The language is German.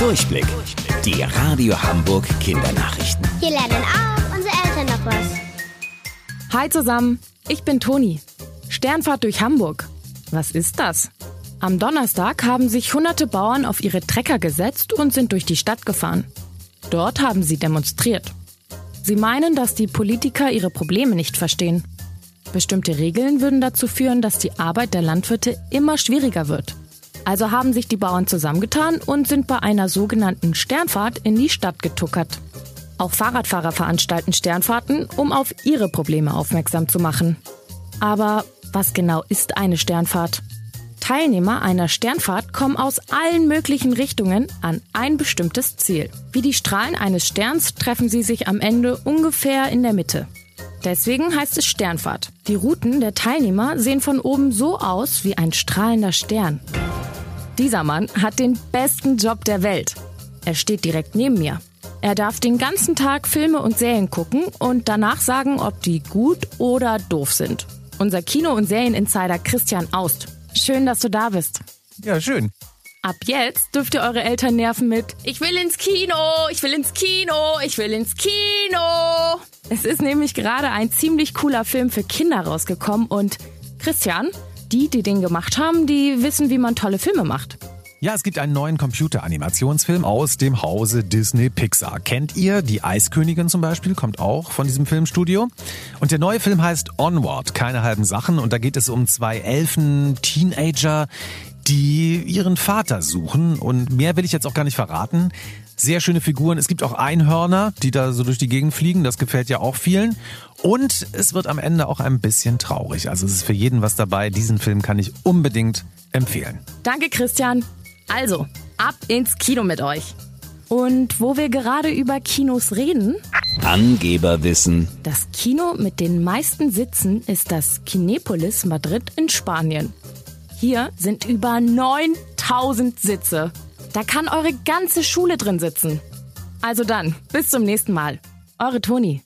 Durchblick. Die Radio Hamburg Kindernachrichten. Hier lernen auch unsere Eltern noch was. Hi zusammen, ich bin Toni. Sternfahrt durch Hamburg. Was ist das? Am Donnerstag haben sich hunderte Bauern auf ihre Trecker gesetzt und sind durch die Stadt gefahren. Dort haben sie demonstriert. Sie meinen, dass die Politiker ihre Probleme nicht verstehen. Bestimmte Regeln würden dazu führen, dass die Arbeit der Landwirte immer schwieriger wird. Also haben sich die Bauern zusammengetan und sind bei einer sogenannten Sternfahrt in die Stadt getuckert. Auch Fahrradfahrer veranstalten Sternfahrten, um auf ihre Probleme aufmerksam zu machen. Aber was genau ist eine Sternfahrt? Teilnehmer einer Sternfahrt kommen aus allen möglichen Richtungen an ein bestimmtes Ziel. Wie die Strahlen eines Sterns treffen sie sich am Ende ungefähr in der Mitte. Deswegen heißt es Sternfahrt. Die Routen der Teilnehmer sehen von oben so aus wie ein strahlender Stern. Dieser Mann hat den besten Job der Welt. Er steht direkt neben mir. Er darf den ganzen Tag Filme und Serien gucken und danach sagen, ob die gut oder doof sind. Unser Kino- und Serieninsider Christian Aust. Schön, dass du da bist. Ja, schön. Ab jetzt dürft ihr eure Eltern nerven mit Ich will ins Kino, ich will ins Kino, ich will ins Kino. Es ist nämlich gerade ein ziemlich cooler Film für Kinder rausgekommen und Christian, die, die den gemacht haben, die wissen, wie man tolle Filme macht. Ja, es gibt einen neuen Computeranimationsfilm aus dem Hause Disney Pixar. Kennt ihr? Die Eiskönigin zum Beispiel kommt auch von diesem Filmstudio. Und der neue Film heißt Onward, keine halben Sachen. Und da geht es um zwei Elfen, Teenager, die ihren Vater suchen. Und mehr will ich jetzt auch gar nicht verraten. Sehr schöne Figuren. Es gibt auch Einhörner, die da so durch die Gegend fliegen. Das gefällt ja auch vielen. Und es wird am Ende auch ein bisschen traurig. Also es ist für jeden was dabei. Diesen Film kann ich unbedingt empfehlen. Danke, Christian. Also, ab ins Kino mit euch. Und wo wir gerade über Kinos reden, Angeberwissen. das Kino mit den meisten Sitzen ist das Kinepolis Madrid in Spanien. Hier sind über 9000 Sitze. Da kann eure ganze Schule drin sitzen. Also dann, bis zum nächsten Mal. Eure Toni.